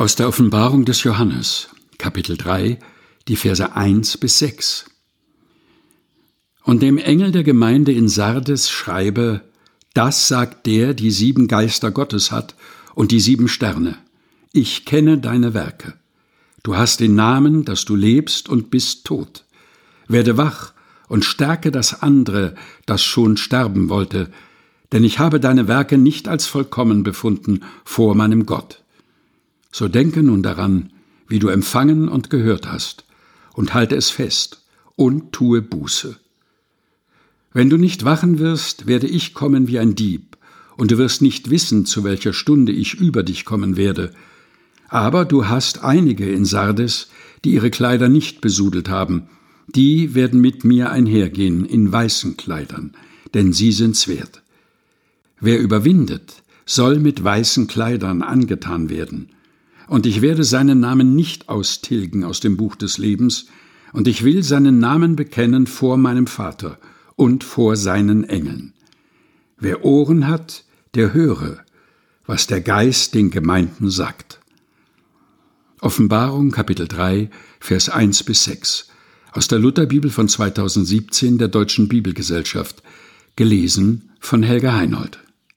Aus der Offenbarung des Johannes, Kapitel 3, die Verse 1 bis 6. Und dem Engel der Gemeinde in Sardes schreibe, das sagt der, die sieben Geister Gottes hat und die sieben Sterne. Ich kenne deine Werke. Du hast den Namen, dass du lebst und bist tot. Werde wach und stärke das andere, das schon sterben wollte, denn ich habe deine Werke nicht als vollkommen befunden vor meinem Gott. So denke nun daran, wie du empfangen und gehört hast, und halte es fest und tue Buße. Wenn du nicht wachen wirst, werde ich kommen wie ein Dieb, und du wirst nicht wissen, zu welcher Stunde ich über dich kommen werde. Aber du hast einige in Sardes, die ihre Kleider nicht besudelt haben, die werden mit mir einhergehen in weißen Kleidern, denn sie sind's wert. Wer überwindet, soll mit weißen Kleidern angetan werden, und ich werde seinen Namen nicht austilgen aus dem Buch des Lebens, und ich will seinen Namen bekennen vor meinem Vater und vor seinen Engeln. Wer Ohren hat, der höre, was der Geist den Gemeinden sagt. Offenbarung Kapitel 3, Vers 1 bis 6 aus der Lutherbibel von 2017 der Deutschen Bibelgesellschaft, gelesen von Helga Heinold.